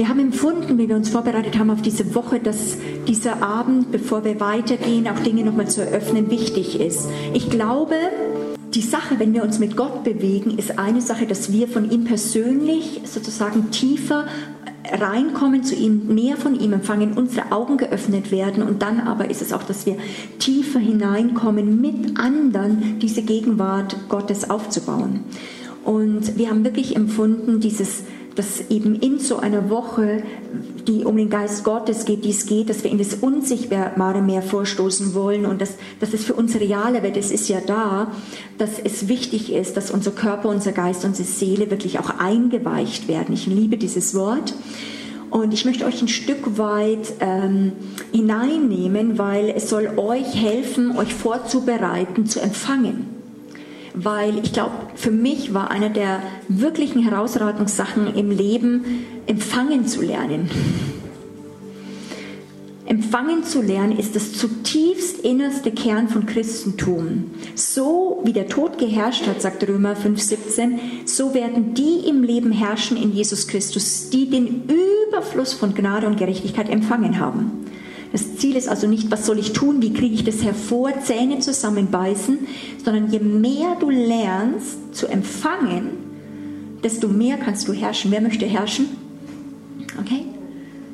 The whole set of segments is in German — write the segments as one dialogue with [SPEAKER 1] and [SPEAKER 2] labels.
[SPEAKER 1] wir haben empfunden, wie wir uns vorbereitet haben auf diese Woche, dass dieser Abend, bevor wir weitergehen, auch Dinge nochmal zu eröffnen, wichtig ist. Ich glaube, die Sache, wenn wir uns mit Gott bewegen, ist eine Sache, dass wir von ihm persönlich sozusagen tiefer reinkommen zu ihm, mehr von ihm empfangen, unsere Augen geöffnet werden und dann aber ist es auch, dass wir tiefer hineinkommen, mit anderen diese Gegenwart Gottes aufzubauen. Und wir haben wirklich empfunden, dieses dass eben in so einer Woche, die um den Geist Gottes geht, die es geht, dass wir in das Unsichtbare mehr vorstoßen wollen und dass, dass es für uns realer wird, es ist ja da, dass es wichtig ist, dass unser Körper, unser Geist, unsere Seele wirklich auch eingeweicht werden. Ich liebe dieses Wort. Und ich möchte euch ein Stück weit ähm, hineinnehmen, weil es soll euch helfen, euch vorzubereiten, zu empfangen weil ich glaube, für mich war eine der wirklichen Herausforderungssachen im Leben, empfangen zu lernen. Empfangen zu lernen ist das zutiefst innerste Kern von Christentum. So wie der Tod geherrscht hat, sagt Römer 5,17, so werden die im Leben herrschen in Jesus Christus, die den Überfluss von Gnade und Gerechtigkeit empfangen haben. Das Ziel ist also nicht, was soll ich tun, wie kriege ich das hervor, Zähne zusammenbeißen, sondern je mehr du lernst zu empfangen, desto mehr kannst du herrschen. Wer möchte herrschen? Okay?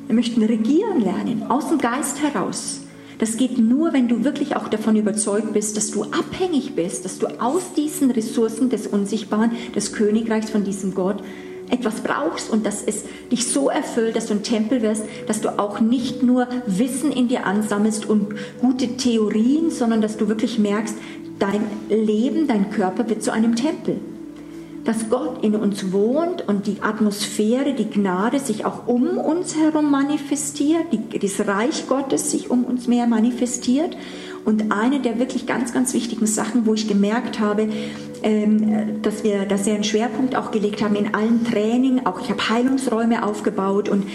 [SPEAKER 1] Wir möchten regieren lernen, aus dem Geist heraus. Das geht nur, wenn du wirklich auch davon überzeugt bist, dass du abhängig bist, dass du aus diesen Ressourcen des Unsichtbaren, des Königreichs von diesem Gott, etwas brauchst und dass es dich so erfüllt, dass du ein Tempel wirst, dass du auch nicht nur Wissen in dir ansammelst und gute Theorien, sondern dass du wirklich merkst, dein Leben, dein Körper wird zu einem Tempel. Dass Gott in uns wohnt und die Atmosphäre, die Gnade sich auch um uns herum manifestiert, die, das Reich Gottes sich um uns mehr manifestiert. Und eine der wirklich ganz, ganz wichtigen Sachen, wo ich gemerkt habe, dass wir da sehr einen Schwerpunkt auch gelegt haben in allen Training. Auch ich habe Heilungsräume aufgebaut und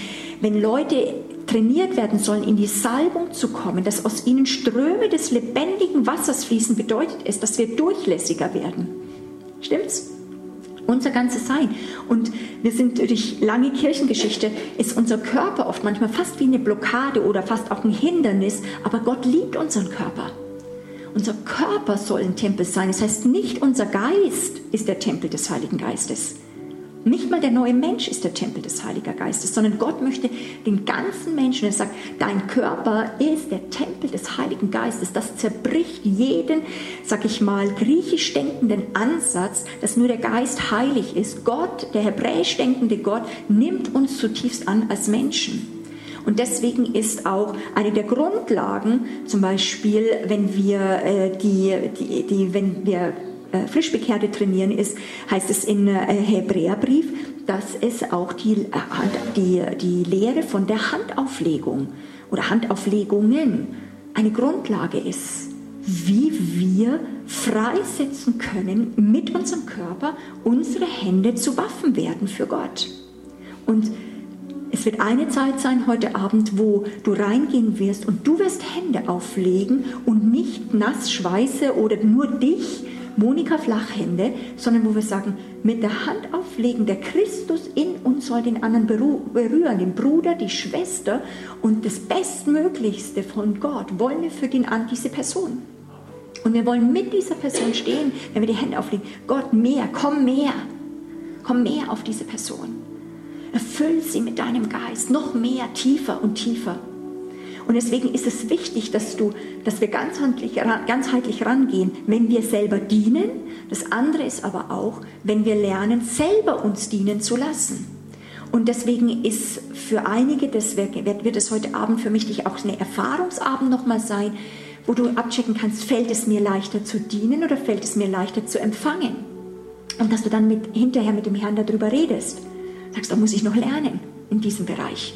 [SPEAKER 1] wenn Leute trainiert werden sollen, in die Salbung zu kommen, dass aus ihnen Ströme des lebendigen Wassers fließen, bedeutet es, dass wir durchlässiger werden. Stimmt's? Unser ganzes Sein. Und wir sind durch lange Kirchengeschichte, ist unser Körper oft manchmal fast wie eine Blockade oder fast auch ein Hindernis, aber Gott liebt unseren Körper. Unser Körper soll ein Tempel sein. Das heißt, nicht unser Geist ist der Tempel des Heiligen Geistes. Nicht mal der neue Mensch ist der Tempel des Heiligen Geistes, sondern Gott möchte den ganzen Menschen, er sagt, dein Körper ist der Tempel des Heiligen Geistes. Das zerbricht jeden, sag ich mal, griechisch denkenden Ansatz, dass nur der Geist heilig ist. Gott, der hebräisch denkende Gott, nimmt uns zutiefst an als Menschen. Und deswegen ist auch eine der Grundlagen, zum Beispiel, wenn wir äh, die, die, die, wenn wir äh, Frischbekehrte trainieren, ist, heißt es in äh, Hebräerbrief, dass es auch die, äh, die, die Lehre von der Handauflegung oder Handauflegungen eine Grundlage ist, wie wir freisetzen können mit unserem Körper unsere Hände zu Waffen werden für Gott. Und es wird eine Zeit sein heute Abend, wo du reingehen wirst und du wirst Hände auflegen und nicht nass Schweiße oder nur dich, Monika Flachhände, sondern wo wir sagen, mit der Hand auflegen, der Christus in uns soll den anderen berühren, den Bruder, die Schwester und das Bestmöglichste von Gott wollen wir für den an diese Person. Und wir wollen mit dieser Person stehen, wenn wir die Hände auflegen. Gott, mehr, komm mehr, komm mehr auf diese Person. Erfüll sie mit deinem Geist noch mehr, tiefer und tiefer. Und deswegen ist es wichtig, dass, du, dass wir ganzheitlich, ganzheitlich rangehen, wenn wir selber dienen. Das andere ist aber auch, wenn wir lernen, selber uns dienen zu lassen. Und deswegen ist für einige, das wird, wird es heute Abend für mich auch eine Erfahrungsabend nochmal sein, wo du abchecken kannst, fällt es mir leichter zu dienen oder fällt es mir leichter zu empfangen? Und dass du dann mit, hinterher mit dem Herrn darüber redest. Sagst, da muss ich noch lernen in diesem Bereich.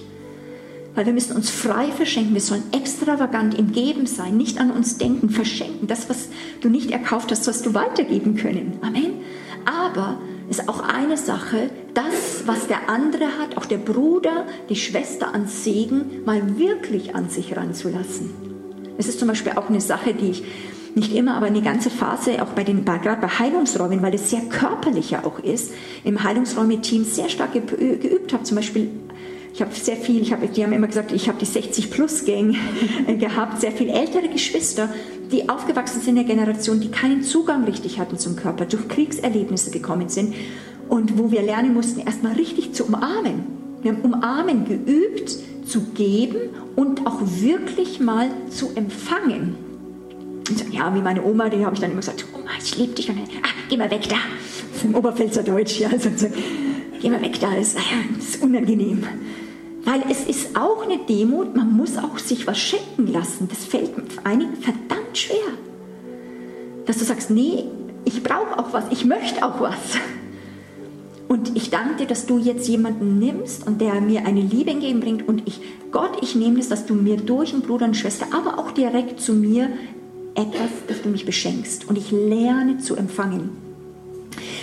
[SPEAKER 1] Weil wir müssen uns frei verschenken. Wir sollen extravagant im Geben sein, nicht an uns denken, verschenken. Das, was du nicht erkauft hast, sollst du weitergeben können. Amen. Aber ist auch eine Sache, das, was der andere hat, auch der Bruder, die Schwester an Segen, mal wirklich an sich ranzulassen. Es ist zum Beispiel auch eine Sache, die ich nicht immer, aber eine ganze Phase, auch bei den, gerade bei Heilungsräumen, weil es sehr körperlicher auch ist, im Heilungsräume-Team sehr stark geübt habe. Zum Beispiel Ich habe sehr viel, ich hab, die haben immer gesagt, ich habe die 60-Plus-Gang gehabt, sehr viel ältere Geschwister, die aufgewachsen sind in der Generation, die keinen Zugang richtig hatten zum Körper, durch Kriegserlebnisse gekommen sind und wo wir lernen mussten, erstmal richtig zu umarmen. Wir haben Umarmen geübt, zu geben und auch wirklich mal zu empfangen. Und ja, wie meine Oma, die habe ich dann immer gesagt, Oma, ich liebe dich. Und dann, ah, geh mal weg da. Das ist im Oberpfälzer Deutsch, ja. Also, so, geh mal weg da, das ist, das ist unangenehm. Weil es ist auch eine Demut, man muss auch sich was schenken lassen. Das fällt einigen verdammt schwer. Dass du sagst, nee, ich brauche auch was, ich möchte auch was. Und ich danke dir, dass du jetzt jemanden nimmst und der mir eine Liebe entgegenbringt. Und ich, Gott, ich nehme es, dass du mir durch einen Bruder und Schwester, aber auch direkt zu mir etwas, dass du mich beschenkst. Und ich lerne zu empfangen.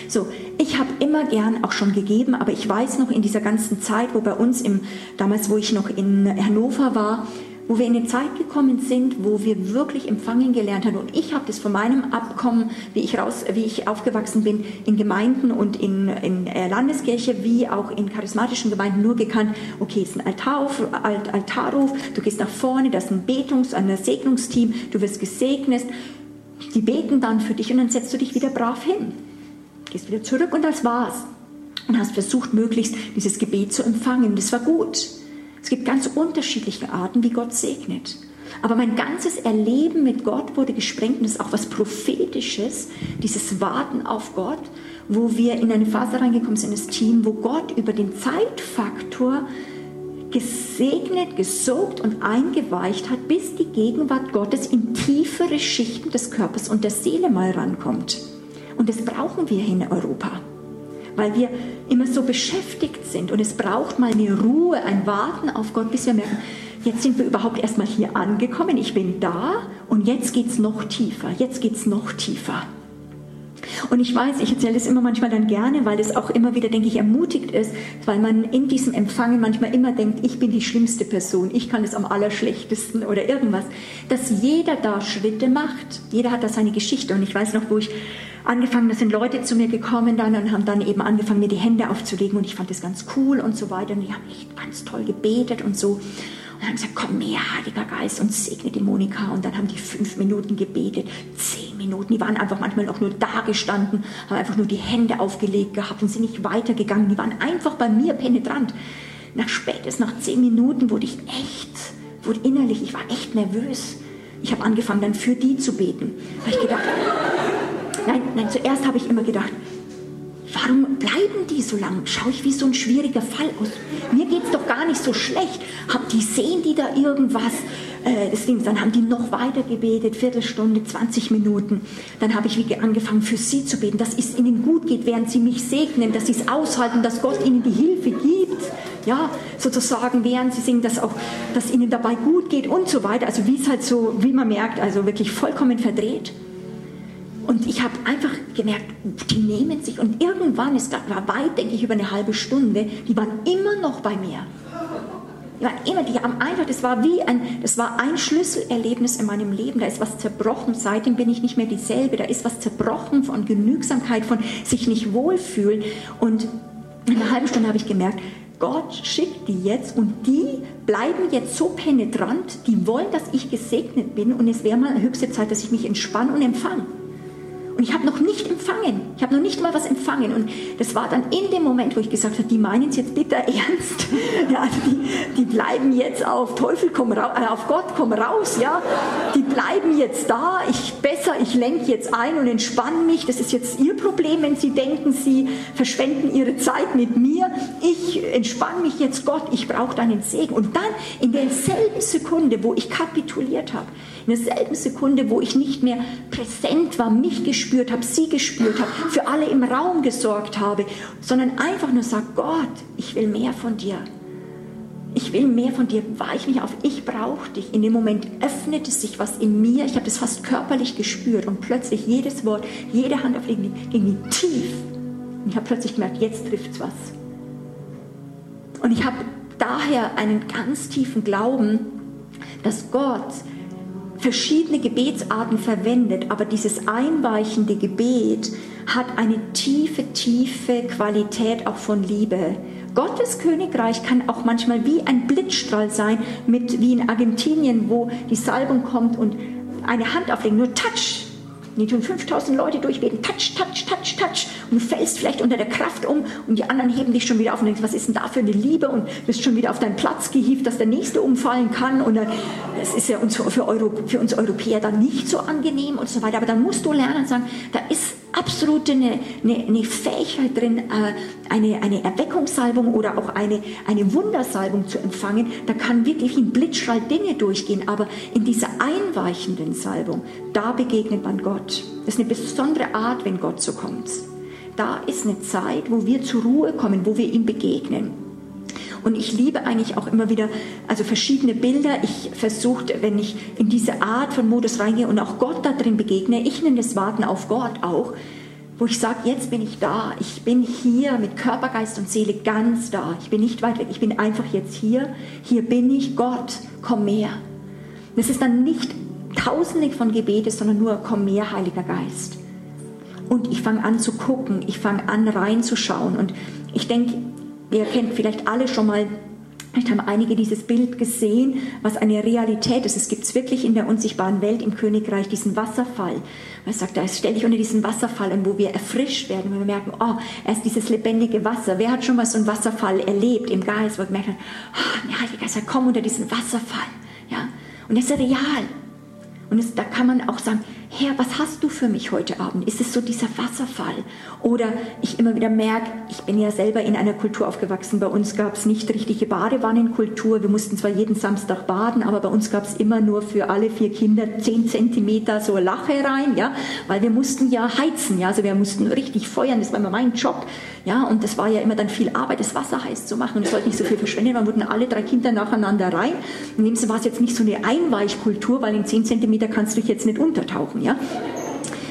[SPEAKER 1] So, ich habe immer gern auch schon gegeben, aber ich weiß noch in dieser ganzen Zeit, wo bei uns im, damals, wo ich noch in Hannover war, wo wir in eine Zeit gekommen sind, wo wir wirklich empfangen gelernt haben. Und ich habe das von meinem Abkommen, wie ich, raus, wie ich aufgewachsen bin, in Gemeinden und in, in Landeskirche, wie auch in charismatischen Gemeinden nur gekannt, okay, es ist ein Altarruf, Alt, Altarruf, du gehst nach vorne, das ist ein Betungs-, ein Segnungsteam, du wirst gesegnet, die beten dann für dich und dann setzt du dich wieder brav hin. Gehst wieder zurück und das war's. Und hast versucht, möglichst dieses Gebet zu empfangen. Das war gut. Es gibt ganz unterschiedliche Arten, wie Gott segnet. Aber mein ganzes Erleben mit Gott wurde gesprengt und ist auch was Prophetisches, dieses Warten auf Gott, wo wir in eine Phase reingekommen sind, das Team, wo Gott über den Zeitfaktor gesegnet, gesogt und eingeweicht hat, bis die Gegenwart Gottes in tiefere Schichten des Körpers und der Seele mal rankommt. Und das brauchen wir in Europa weil wir immer so beschäftigt sind und es braucht mal eine Ruhe, ein Warten auf Gott, bis wir merken, jetzt sind wir überhaupt erstmal hier angekommen, ich bin da und jetzt geht es noch tiefer, jetzt geht es noch tiefer. Und ich weiß, ich erzähle das immer manchmal dann gerne, weil das auch immer wieder, denke ich, ermutigt ist, weil man in diesem Empfangen manchmal immer denkt, ich bin die schlimmste Person, ich kann es am allerschlechtesten oder irgendwas, dass jeder da Schritte macht. Jeder hat da seine Geschichte. Und ich weiß noch, wo ich angefangen, da sind Leute zu mir gekommen dann und haben dann eben angefangen, mir die Hände aufzulegen und ich fand das ganz cool und so weiter. Und die haben echt ganz toll gebetet und so. Und haben gesagt, komm mehr, Heiliger Geist, und segne die Monika. Und dann haben die fünf Minuten gebetet, zehn Minuten. Die waren einfach manchmal auch nur da gestanden, haben einfach nur die Hände aufgelegt gehabt und sind nicht weitergegangen. Die waren einfach bei mir penetrant. Nach spätestens nach zehn Minuten wurde ich echt, wurde innerlich, ich war echt nervös. Ich habe angefangen dann für die zu beten. Habe ich gedacht, nein, nein, zuerst habe ich immer gedacht, Warum bleiben die so lang? Schau ich wie so ein schwieriger Fall aus. Mir geht es doch gar nicht so schlecht. Hab die sehen die da irgendwas? Äh, deswegen, dann haben die noch weiter gebetet, Viertelstunde, 20 Minuten. Dann habe ich wie angefangen für sie zu beten, dass es ihnen gut geht, während sie mich segnen, dass sie es aushalten, dass Gott ihnen die Hilfe gibt. Ja, sozusagen, während sie singen, dass auch, dass ihnen dabei gut geht und so weiter. Also wie es halt so, wie man merkt, also wirklich vollkommen verdreht. Und ich habe einfach gemerkt, die nehmen sich und irgendwann, es war weit, denke ich, über eine halbe Stunde, die waren immer noch bei mir. Die waren immer, die haben einfach, das war wie ein, das war ein Schlüsselerlebnis in meinem Leben. Da ist was zerbrochen. Seitdem bin ich nicht mehr dieselbe. Da ist was zerbrochen von Genügsamkeit, von sich nicht wohlfühlen. Und in einer halben Stunde habe ich gemerkt, Gott schickt die jetzt und die bleiben jetzt so penetrant, die wollen, dass ich gesegnet bin und es wäre mal höchste Zeit, dass ich mich entspanne und empfange. Und ich habe noch nicht empfangen. Ich habe noch nicht mal was empfangen. Und das war dann in dem Moment, wo ich gesagt habe, die meinen es jetzt bitter ernst. Ja, die, die bleiben jetzt auf Teufel komm raus, äh, auf Gott komm raus. Ja, die bleiben jetzt da. Ich besser, ich lenke jetzt ein und entspanne mich. Das ist jetzt ihr Problem, wenn sie denken, sie verschwenden ihre Zeit mit mir. Ich entspanne mich jetzt, Gott. Ich brauche deinen Segen. Und dann in derselben Sekunde, wo ich kapituliert habe, in derselben Sekunde, wo ich nicht mehr präsent war, mich gespürt habe, sie gespürt habe, für alle im Raum gesorgt habe, sondern einfach nur sagt, Gott, ich will mehr von dir. Ich will mehr von dir, weich mich auf, ich brauche dich. In dem Moment öffnete sich was in mir, ich habe das fast körperlich gespürt und plötzlich jedes Wort, jede Handauflegung ging tief. Und ich habe plötzlich gemerkt, jetzt trifft was. Und ich habe daher einen ganz tiefen Glauben, dass Gott verschiedene Gebetsarten verwendet, aber dieses einweichende Gebet hat eine tiefe, tiefe Qualität auch von Liebe, Gottes Königreich kann auch manchmal wie ein Blitzstrahl sein, mit, wie in Argentinien, wo die Salbung kommt und eine Hand auflegen, nur Touch, die tun 5000 Leute durchbeten, touch, touch, touch, touch. Und du fällst vielleicht unter der Kraft um und die anderen heben dich schon wieder auf und denkst, was ist denn da für eine Liebe? Und bist schon wieder auf deinen Platz gehievt, dass der Nächste umfallen kann. Und das ist ja uns für, Euro, für uns Europäer dann nicht so angenehm und so weiter. Aber dann musst du lernen und sagen, da ist absolut eine, eine, eine Fähigkeit drin, äh, eine, eine Erweckungssalbung oder auch eine, eine Wundersalbung zu empfangen. Da kann wirklich ein Blitzstrahl Dinge durchgehen, aber in dieser einweichenden Salbung, da begegnet man Gott. Das ist eine besondere Art, wenn Gott so kommt. Da ist eine Zeit, wo wir zur Ruhe kommen, wo wir ihm begegnen. Und ich liebe eigentlich auch immer wieder, also verschiedene Bilder. Ich versuche, wenn ich in diese Art von Modus reingehe und auch Gott da drin begegne, ich nenne das Warten auf Gott auch, wo ich sage, jetzt bin ich da, ich bin hier mit Körper, Geist und Seele ganz da. Ich bin nicht weit weg, ich bin einfach jetzt hier. Hier bin ich, Gott, komm mehr. Das ist dann nicht tausende von Gebete, sondern nur komm mehr, Heiliger Geist. Und ich fange an zu gucken, ich fange an reinzuschauen. Und ich denke, Ihr kennt vielleicht alle schon mal Vielleicht haben einige dieses Bild gesehen, was eine Realität ist. Es gibt wirklich in der unsichtbaren Welt im Königreich, diesen Wasserfall. Man sagt, da stelle ich unter diesen Wasserfall und wo wir erfrischt werden, wo wir merken, oh, er ist dieses lebendige Wasser. Wer hat schon mal so einen Wasserfall erlebt im Geist, wo wir merken, oh, der Heilige Geist, komm unter diesen Wasserfall. Ja? Und das ist real. Und es, da kann man auch sagen, Herr, was hast du für mich heute Abend? Ist es so dieser Wasserfall? Oder ich immer wieder merke, ich bin ja selber in einer Kultur aufgewachsen. Bei uns gab es nicht richtige Badewannenkultur. Wir mussten zwar jeden Samstag baden, aber bei uns gab es immer nur für alle vier Kinder zehn Zentimeter so Lache rein, ja, weil wir mussten ja heizen, ja, also wir mussten richtig feuern. Das war immer mein Job, ja, und das war ja immer dann viel Arbeit, das Wasser heiß zu machen. Und es sollte nicht so viel verschwenden. Man wurden alle drei Kinder nacheinander rein. In dem Sinne war es jetzt nicht so eine Einweichkultur, weil in zehn Zentimeter kannst du dich jetzt nicht untertauchen. Ja?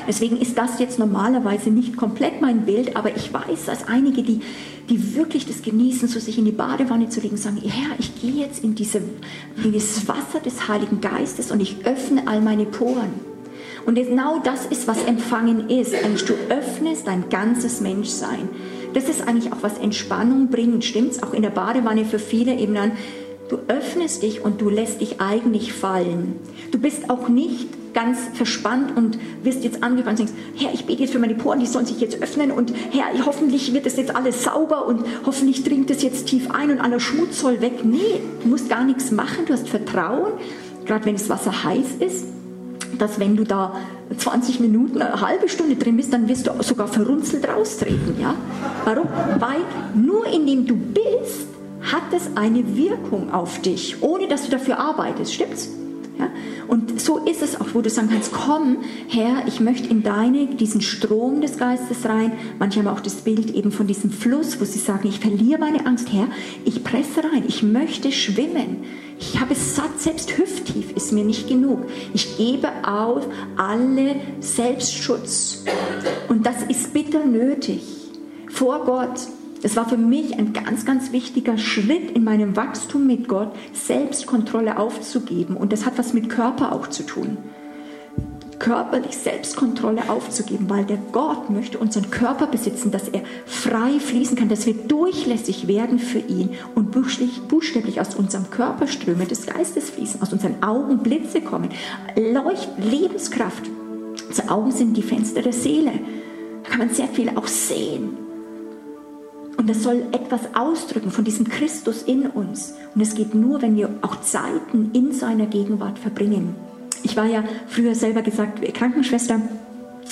[SPEAKER 1] Deswegen ist das jetzt normalerweise nicht komplett mein Bild, aber ich weiß, dass einige, die, die wirklich das genießen, so sich in die Badewanne zu legen, sagen, Herr, ich gehe jetzt in, diese, in dieses Wasser des Heiligen Geistes und ich öffne all meine Poren. Und genau das ist, was Empfangen ist. Eigentlich, du öffnest dein ganzes Menschsein. Das ist eigentlich auch was Entspannung bringt, stimmt's? Auch in der Badewanne für viele eben dann, du öffnest dich und du lässt dich eigentlich fallen. Du bist auch nicht ganz verspannt und wirst jetzt angefangen und denkst, Herr, ich bete jetzt für meine Poren, die sollen sich jetzt öffnen und Herr, hoffentlich wird das jetzt alles sauber und hoffentlich dringt es jetzt tief ein und aller Schmutz soll weg. Nee, du musst gar nichts machen, du hast Vertrauen, gerade wenn das Wasser heiß ist, dass wenn du da 20 Minuten, eine halbe Stunde drin bist, dann wirst du sogar verrunzelt raustreten. Ja? Warum? Weil nur indem du bist, hat es eine Wirkung auf dich, ohne dass du dafür arbeitest. Stimmt's? Ja? Und so ist es auch, wo du sagen kannst, komm, Herr, ich möchte in deine, diesen Strom des Geistes rein. Manche haben auch das Bild eben von diesem Fluss, wo sie sagen, ich verliere meine Angst, Herr, ich presse rein, ich möchte schwimmen. Ich habe es satt, selbst hüfttief ist mir nicht genug. Ich gebe auf alle Selbstschutz. Und das ist bitter nötig vor Gott. Das war für mich ein ganz, ganz wichtiger Schritt in meinem Wachstum mit Gott, Selbstkontrolle aufzugeben. Und das hat was mit Körper auch zu tun. Körperlich Selbstkontrolle aufzugeben, weil der Gott möchte unseren Körper besitzen, dass er frei fließen kann, dass wir durchlässig werden für ihn und buchstäblich aus unserem Körper Ströme des Geistes fließen, aus unseren Augen Blitze kommen, Leucht, Lebenskraft. Unsere Augen sind die Fenster der Seele. Da kann man sehr viel auch sehen. Und das soll etwas ausdrücken von diesem Christus in uns. Und es geht nur, wenn wir auch Zeiten in seiner Gegenwart verbringen. Ich war ja früher selber gesagt Krankenschwester.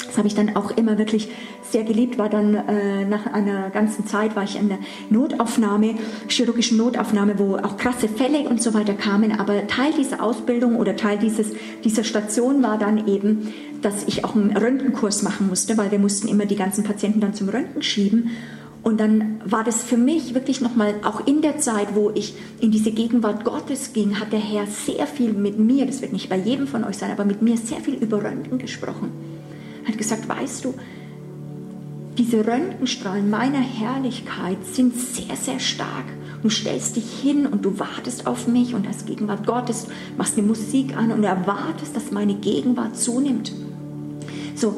[SPEAKER 1] Das habe ich dann auch immer wirklich sehr geliebt. War dann äh, nach einer ganzen Zeit war ich in der Notaufnahme, chirurgischen Notaufnahme, wo auch krasse Fälle und so weiter kamen. Aber Teil dieser Ausbildung oder Teil dieses, dieser Station war dann eben, dass ich auch einen Röntgenkurs machen musste, weil wir mussten immer die ganzen Patienten dann zum Röntgen schieben. Und dann war das für mich wirklich nochmal, auch in der Zeit, wo ich in diese Gegenwart Gottes ging, hat der Herr sehr viel mit mir, das wird nicht bei jedem von euch sein, aber mit mir sehr viel über Röntgen gesprochen. Hat gesagt, weißt du, diese Röntgenstrahlen meiner Herrlichkeit sind sehr, sehr stark. Du stellst dich hin und du wartest auf mich und als Gegenwart Gottes machst eine Musik an und erwartest, dass meine Gegenwart zunimmt. So,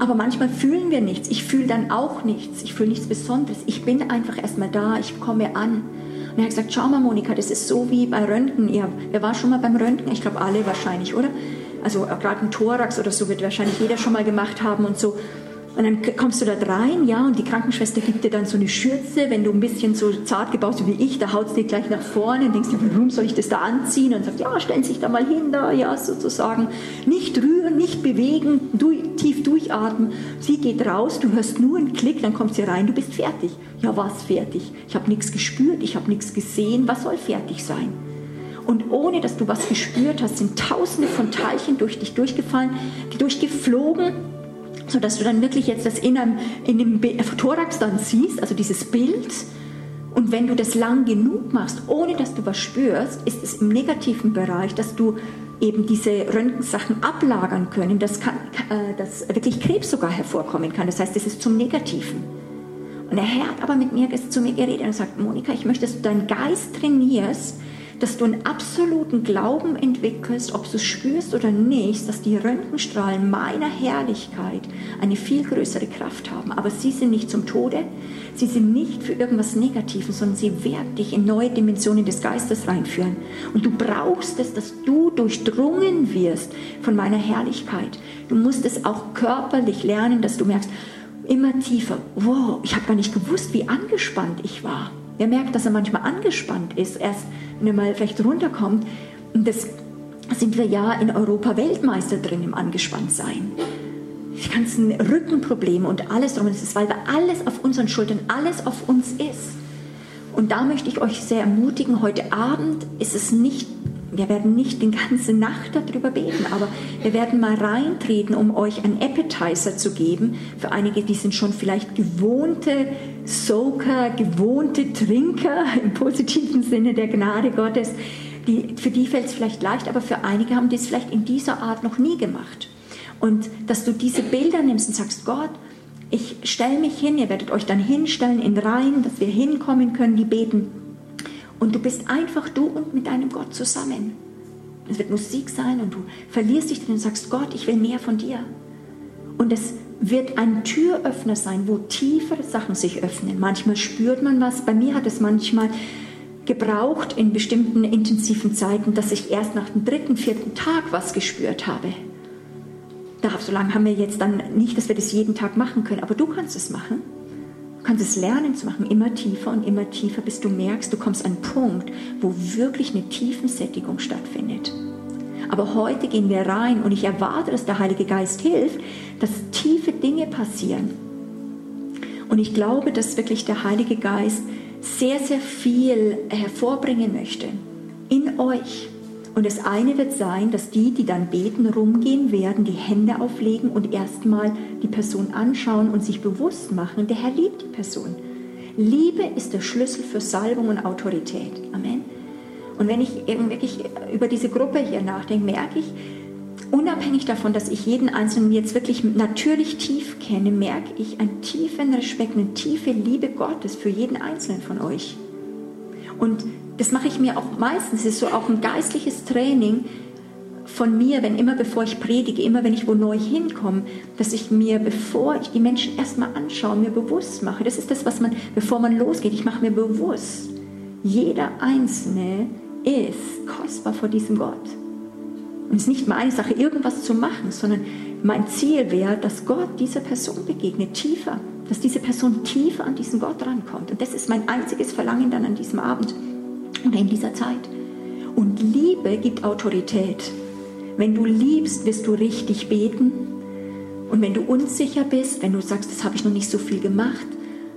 [SPEAKER 1] Aber manchmal fühlen wir nichts. Ich fühle dann auch nichts. Ich fühle nichts Besonderes. Ich bin einfach erstmal da. Ich komme an. Und er hat gesagt, schau mal, Monika, das ist so wie bei Röntgen. Ja, wer war schon mal beim Röntgen? Ich glaube, alle wahrscheinlich, oder? Also gerade ein Thorax oder so wird wahrscheinlich jeder schon mal gemacht haben und so. Und dann kommst du da rein, ja, und die Krankenschwester gibt dir dann so eine Schürze, wenn du ein bisschen so zart gebaut bist wie ich, da haut es dir gleich nach vorne und denkst warum soll ich das da anziehen? Und sagt, ja, stellen Sie sich da mal hin, da, ja, sozusagen. Nicht rühren, nicht bewegen, du, tief durchatmen. Sie geht raus, du hörst nur einen Klick, dann kommt sie rein, du bist fertig. Ja, was fertig? Ich habe nichts gespürt, ich habe nichts gesehen, was soll fertig sein? Und ohne dass du was gespürt hast, sind tausende von Teilchen durch dich durchgefallen, durchgeflogen sodass du dann wirklich jetzt das in, einem, in dem Thorax dann siehst, also dieses Bild. Und wenn du das lang genug machst, ohne dass du was spürst, ist es im negativen Bereich, dass du eben diese Röntgensachen ablagern können, dass, kann, äh, dass wirklich Krebs sogar hervorkommen kann. Das heißt, es ist zum Negativen. Und der Herr hat aber mit mir zu mir geredet und sagt, Monika, ich möchte, dass du deinen Geist trainierst, dass du einen absoluten Glauben entwickelst, ob du es spürst oder nicht, dass die Röntgenstrahlen meiner Herrlichkeit eine viel größere Kraft haben. Aber sie sind nicht zum Tode, sie sind nicht für irgendwas Negatives, sondern sie werden dich in neue Dimensionen des Geistes reinführen. Und du brauchst es, dass du durchdrungen wirst von meiner Herrlichkeit. Du musst es auch körperlich lernen, dass du merkst, immer tiefer, wow, ich habe gar nicht gewusst, wie angespannt ich war. Wer merkt, dass er manchmal angespannt ist, erst er mal vielleicht runterkommt. Und das sind wir ja in Europa Weltmeister drin im Angespanntsein. Die ganzen Rückenprobleme und alles drum. Das ist, weil wir alles auf unseren Schultern, alles auf uns ist. Und da möchte ich euch sehr ermutigen, heute Abend ist es nicht wir werden nicht die ganze Nacht darüber beten, aber wir werden mal reintreten, um euch einen Appetizer zu geben. Für einige, die sind schon vielleicht gewohnte Soaker, gewohnte Trinker im positiven Sinne der Gnade Gottes. Die, für die fällt es vielleicht leicht, aber für einige haben die es vielleicht in dieser Art noch nie gemacht. Und dass du diese Bilder nimmst und sagst, Gott, ich stelle mich hin, ihr werdet euch dann hinstellen in Reihen, dass wir hinkommen können, die beten und du bist einfach du und mit deinem Gott zusammen. Es wird Musik sein und du verlierst dich drin und sagst, Gott, ich will mehr von dir. Und es wird ein Türöffner sein, wo tiefere Sachen sich öffnen. Manchmal spürt man was. Bei mir hat es manchmal gebraucht in bestimmten intensiven Zeiten, dass ich erst nach dem dritten, vierten Tag was gespürt habe. Da, so lange haben wir jetzt dann nicht, dass wir das jeden Tag machen können, aber du kannst es machen. Du kannst es lernen zu machen, immer tiefer und immer tiefer, bis du merkst, du kommst an einen Punkt, wo wirklich eine Tiefensättigung stattfindet. Aber heute gehen wir rein und ich erwarte, dass der Heilige Geist hilft, dass tiefe Dinge passieren. Und ich glaube, dass wirklich der Heilige Geist sehr, sehr viel hervorbringen möchte in euch. Und das eine wird sein, dass die, die dann beten, rumgehen werden, die Hände auflegen und erstmal die Person anschauen und sich bewusst machen, der Herr liebt die Person. Liebe ist der Schlüssel für Salbung und Autorität. Amen. Und wenn ich wirklich über diese Gruppe hier nachdenke, merke ich, unabhängig davon, dass ich jeden Einzelnen jetzt wirklich natürlich tief kenne, merke ich einen tiefen Respekt, eine tiefe Liebe Gottes für jeden Einzelnen von euch. Und das mache ich mir auch meistens, es ist so auch ein geistliches Training von mir, wenn immer bevor ich predige, immer wenn ich wo neu hinkomme, dass ich mir, bevor ich die Menschen erstmal anschaue, mir bewusst mache. Das ist das, was man, bevor man losgeht, ich mache mir bewusst, jeder Einzelne ist kostbar vor diesem Gott. Und es ist nicht meine Sache, irgendwas zu machen, sondern mein Ziel wäre, dass Gott dieser Person begegnet, tiefer, dass diese Person tiefer an diesen Gott rankommt. Und das ist mein einziges Verlangen dann an diesem Abend oder in dieser Zeit. Und Liebe gibt Autorität. Wenn du liebst, wirst du richtig beten. Und wenn du unsicher bist, wenn du sagst, das habe ich noch nicht so viel gemacht,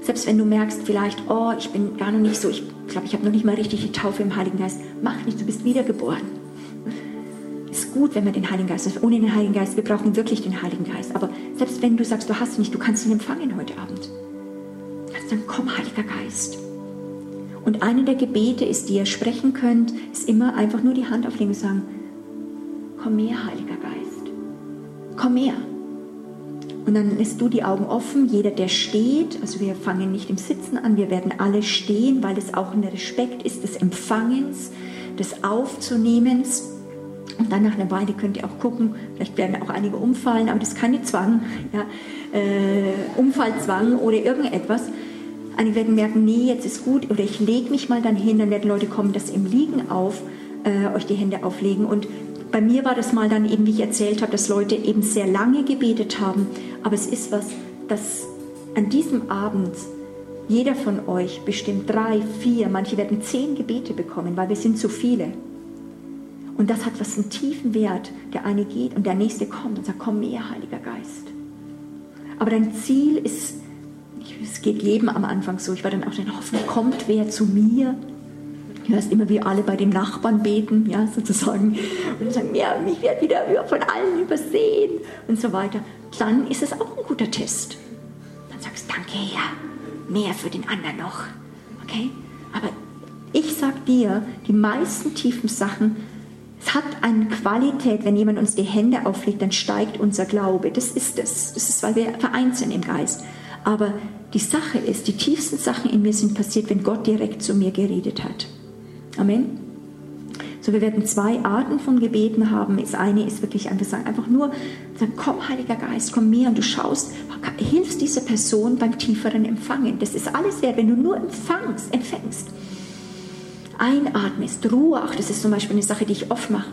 [SPEAKER 1] selbst wenn du merkst vielleicht, oh, ich bin gar noch nicht so, ich glaube, ich habe noch nicht mal richtig die Taufe im Heiligen Geist, mach nicht, du bist wiedergeboren. Gut, wenn man den Heiligen Geist hat. Ohne den Heiligen Geist, wir brauchen wirklich den Heiligen Geist. Aber selbst wenn du sagst, du hast ihn nicht, du kannst ihn empfangen heute Abend. Dann komm, Heiliger Geist. Und eine der Gebete ist, die ihr sprechen könnt, ist immer einfach nur die Hand auflegen und sagen, komm her, Heiliger Geist. Komm her. Und dann lässt du die Augen offen, jeder, der steht, also wir fangen nicht im Sitzen an, wir werden alle stehen, weil es auch ein Respekt ist des Empfangens, des Aufzunehmens. Und dann nach einer Weile könnt ihr auch gucken, vielleicht werden auch einige umfallen, aber das ist keine Zwang, ja, äh, Umfallzwang oder irgendetwas. Einige werden merken, nee, jetzt ist gut, oder ich lege mich mal dann hin, dann werden Leute kommen, das im Liegen auf, äh, euch die Hände auflegen. Und bei mir war das mal dann eben, wie ich erzählt habe, dass Leute eben sehr lange gebetet haben. Aber es ist was, das an diesem Abend jeder von euch bestimmt drei, vier, manche werden zehn Gebete bekommen, weil wir sind zu viele. Und das hat was einen tiefen Wert. Der eine geht und der nächste kommt und sagt, komm mehr, Heiliger Geist. Aber dein Ziel ist, es geht jedem am Anfang so, ich war dann auch dann, hoffentlich kommt wer zu mir. Du hörst immer, wie alle bei dem Nachbarn beten, ja, sozusagen. Und sagen, ja, ich werde wieder von allen übersehen und so weiter. Dann ist es auch ein guter Test. Dann sagst du, danke, Herr, mehr für den anderen noch. Okay? Aber ich sag dir, die meisten tiefen Sachen es hat eine Qualität, wenn jemand uns die Hände auflegt, dann steigt unser Glaube. Das ist es. Das ist, weil wir vereint sind im Geist. Aber die Sache ist, die tiefsten Sachen in mir sind passiert, wenn Gott direkt zu mir geredet hat. Amen. So, wir werden zwei Arten von Gebeten haben. Das eine ist wirklich einfach sagen, einfach nur sagen, komm, Heiliger Geist, komm mir und du schaust, hilfst dieser Person beim tieferen Empfangen. Das ist alles wert, wenn du nur empfangst, empfängst einatmest, Ruach, das ist zum Beispiel eine Sache, die ich oft mache.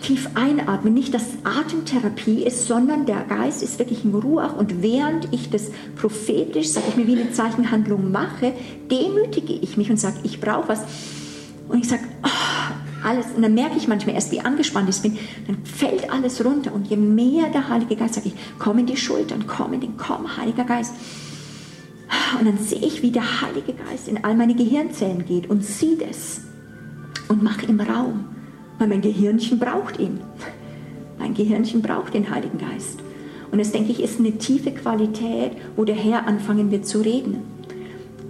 [SPEAKER 1] Tief einatmen, nicht dass Atemtherapie ist, sondern der Geist ist wirklich im Ruach und während ich das prophetisch, sage ich mir, wie eine Zeichenhandlung mache, demütige ich mich und sage, ich brauche was. Und ich sage, oh, alles, und dann merke ich manchmal erst, wie angespannt ich bin, dann fällt alles runter und je mehr der Heilige Geist, sage ich, komm in die Schultern, komm in den, komm, Heiliger Geist. Und dann sehe ich, wie der Heilige Geist in all meine Gehirnzellen geht und sieht es und macht ihm Raum. Weil mein Gehirnchen braucht ihn. Mein Gehirnchen braucht den Heiligen Geist. Und das, denke ich, ist eine tiefe Qualität, wo der Herr anfangen wird zu reden.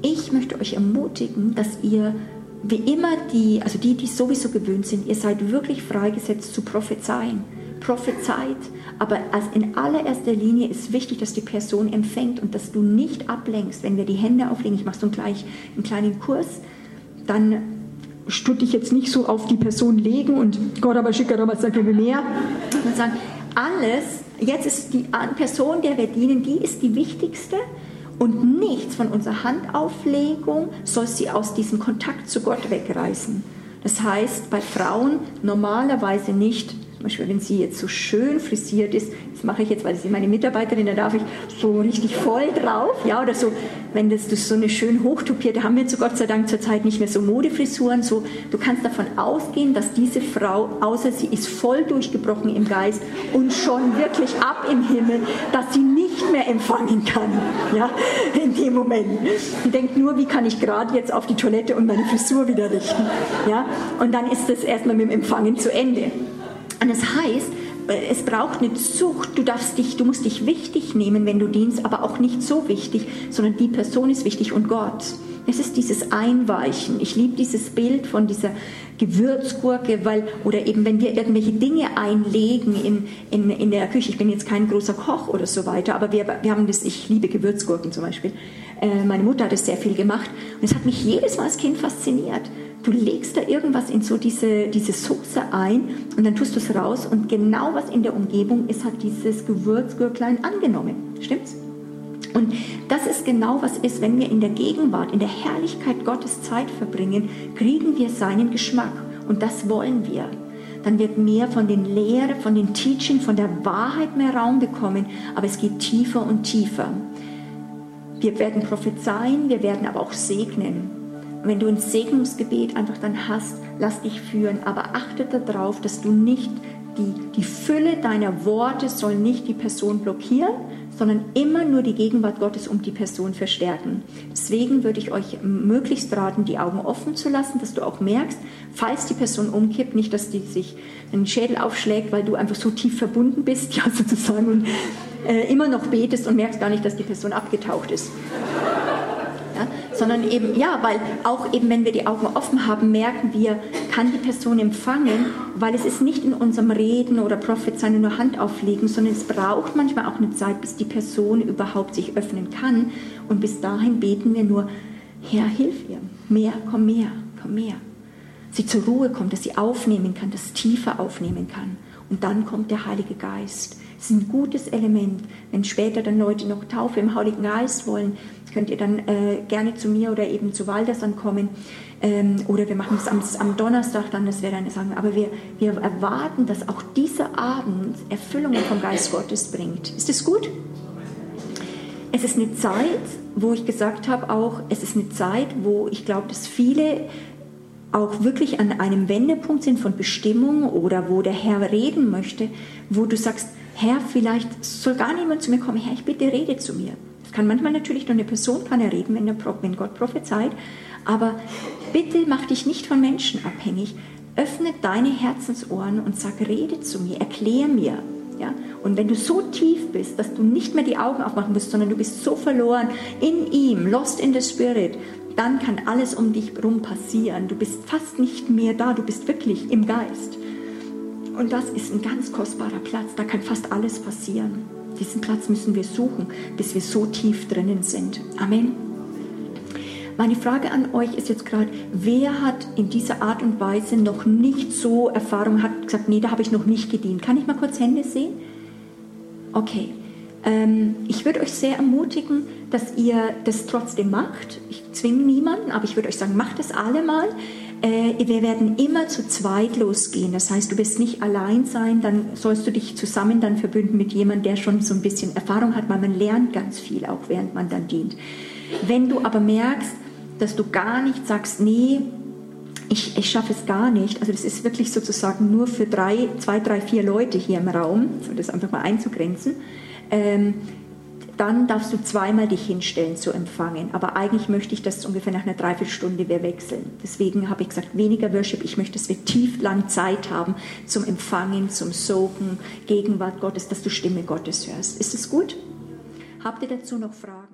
[SPEAKER 1] Ich möchte euch ermutigen, dass ihr wie immer die, also die, die sowieso gewöhnt sind, ihr seid wirklich freigesetzt zu prophezeien. Prophezeit, aber in allererster Linie ist wichtig, dass die Person empfängt und dass du nicht ablenkst. Wenn wir die Hände auflegen, ich mache so gleich einen kleinen Kurs, dann stütte ich jetzt nicht so auf die Person legen und Gott aber schicker aber sag mir mehr. Und sagen, alles, jetzt ist die Person, der wir dienen, die ist die wichtigste und nichts von unserer Handauflegung soll sie aus diesem Kontakt zu Gott wegreißen. Das heißt, bei Frauen normalerweise nicht zum Beispiel, wenn sie jetzt so schön frisiert ist, das mache ich jetzt, weil sie meine Mitarbeiterin, da darf ich so richtig voll drauf, ja, oder so, wenn das, das so eine schön hochtupierte, haben wir zu Gott sei Dank zurzeit nicht mehr so Modefrisuren, so, du kannst davon ausgehen, dass diese Frau, außer sie ist voll durchgebrochen im Geist und schon wirklich ab im Himmel, dass sie nicht mehr empfangen kann, ja, in dem Moment. Sie denkt nur, wie kann ich gerade jetzt auf die Toilette und meine Frisur wieder richten, ja, und dann ist das erstmal mit dem Empfangen zu Ende. Und das heißt, äh, es braucht eine Zucht. Du darfst dich, du musst dich wichtig nehmen, wenn du dienst, aber auch nicht so wichtig, sondern die Person ist wichtig und Gott. Es ist dieses Einweichen. Ich liebe dieses Bild von dieser Gewürzgurke, weil, oder eben wenn wir irgendwelche Dinge einlegen in, in, in der Küche. Ich bin jetzt kein großer Koch oder so weiter, aber wir, wir haben das, ich liebe Gewürzgurken zum Beispiel. Äh, meine Mutter hat es sehr viel gemacht und es hat mich jedes Mal als Kind fasziniert du legst da irgendwas in so diese, diese Soße ein und dann tust du es raus und genau was in der Umgebung ist, hat dieses Gewürzgürklein angenommen. Stimmt's? Und das ist genau was ist, wenn wir in der Gegenwart, in der Herrlichkeit Gottes Zeit verbringen, kriegen wir seinen Geschmack und das wollen wir. Dann wird mehr von den Lehren, von den Teaching, von der Wahrheit mehr Raum bekommen, aber es geht tiefer und tiefer. Wir werden prophezeien, wir werden aber auch segnen wenn du ein Segnungsgebet einfach dann hast, lass dich führen, aber achte darauf, dass du nicht die, die Fülle deiner Worte soll nicht die Person blockieren, sondern immer nur die Gegenwart Gottes um die Person verstärken. Deswegen würde ich euch möglichst raten, die Augen offen zu lassen, dass du auch merkst, falls die Person umkippt, nicht, dass die sich den Schädel aufschlägt, weil du einfach so tief verbunden bist, ja sozusagen, und äh, immer noch betest und merkst gar nicht, dass die Person abgetaucht ist sondern eben, ja, weil auch eben, wenn wir die Augen offen haben, merken wir, kann die Person empfangen, weil es ist nicht in unserem Reden oder Prophezeien nur Hand auflegen, sondern es braucht manchmal auch eine Zeit, bis die Person überhaupt sich öffnen kann. Und bis dahin beten wir nur, Herr, hilf ihr, mehr, komm mehr, komm mehr. sie zur Ruhe kommt, dass sie aufnehmen kann, das tiefer aufnehmen kann. Und dann kommt der Heilige Geist. Das ist ein gutes Element. Wenn später dann Leute noch Taufe im Heiligen Geist wollen, könnt ihr dann äh, gerne zu mir oder eben zu Waldersand kommen. Ähm, oder wir machen es am, am, Donnerstag dann, das wäre dann sagen. Aber wir, wir erwarten, dass auch dieser Abend Erfüllungen vom Geist Gottes bringt. Ist das gut? Es ist eine Zeit, wo ich gesagt habe, auch, es ist eine Zeit, wo ich glaube, dass viele auch wirklich an einem Wendepunkt sind von Bestimmung oder wo der Herr reden möchte, wo du sagst, Herr, vielleicht soll gar niemand zu mir kommen, Herr, ich bitte rede zu mir. Das kann manchmal natürlich nur eine Person kann reden, wenn, der, wenn Gott prophezeit, aber bitte mach dich nicht von Menschen abhängig. Öffne deine Herzensohren und sag, rede zu mir, erklär mir. Ja? Und wenn du so tief bist, dass du nicht mehr die Augen aufmachen musst, sondern du bist so verloren in ihm, lost in the spirit, dann kann alles um dich herum passieren. Du bist fast nicht mehr da, du bist wirklich im Geist. Und das ist ein ganz kostbarer Platz, da kann fast alles passieren. Diesen Platz müssen wir suchen, bis wir so tief drinnen sind. Amen. Meine Frage an euch ist jetzt gerade, wer hat in dieser Art und Weise noch nicht so Erfahrung, hat gesagt, nee, da habe ich noch nicht gedient. Kann ich mal kurz Hände sehen? Okay. Ähm, ich würde euch sehr ermutigen, dass ihr das trotzdem macht. Ich zwinge niemanden, aber ich würde euch sagen, macht das alle mal. Äh, wir werden immer zu zweit losgehen. Das heißt, du wirst nicht allein sein, dann sollst du dich zusammen dann verbünden mit jemandem, der schon so ein bisschen Erfahrung hat, weil man lernt ganz viel, auch während man dann dient. Wenn du aber merkst, dass du gar nicht sagst, nee, ich, ich schaffe es gar nicht. Also das ist wirklich sozusagen nur für drei, zwei, drei, vier Leute hier im Raum, um das einfach mal einzugrenzen ähm, dann darfst du zweimal dich hinstellen zu empfangen. Aber eigentlich möchte ich, dass ungefähr nach einer Dreiviertelstunde wir wechseln. Deswegen habe ich gesagt, weniger Worship. Ich möchte, dass wir tief lang Zeit haben zum Empfangen, zum Sogen, Gegenwart Gottes, dass du Stimme Gottes hörst. Ist es gut? Habt ihr dazu noch Fragen?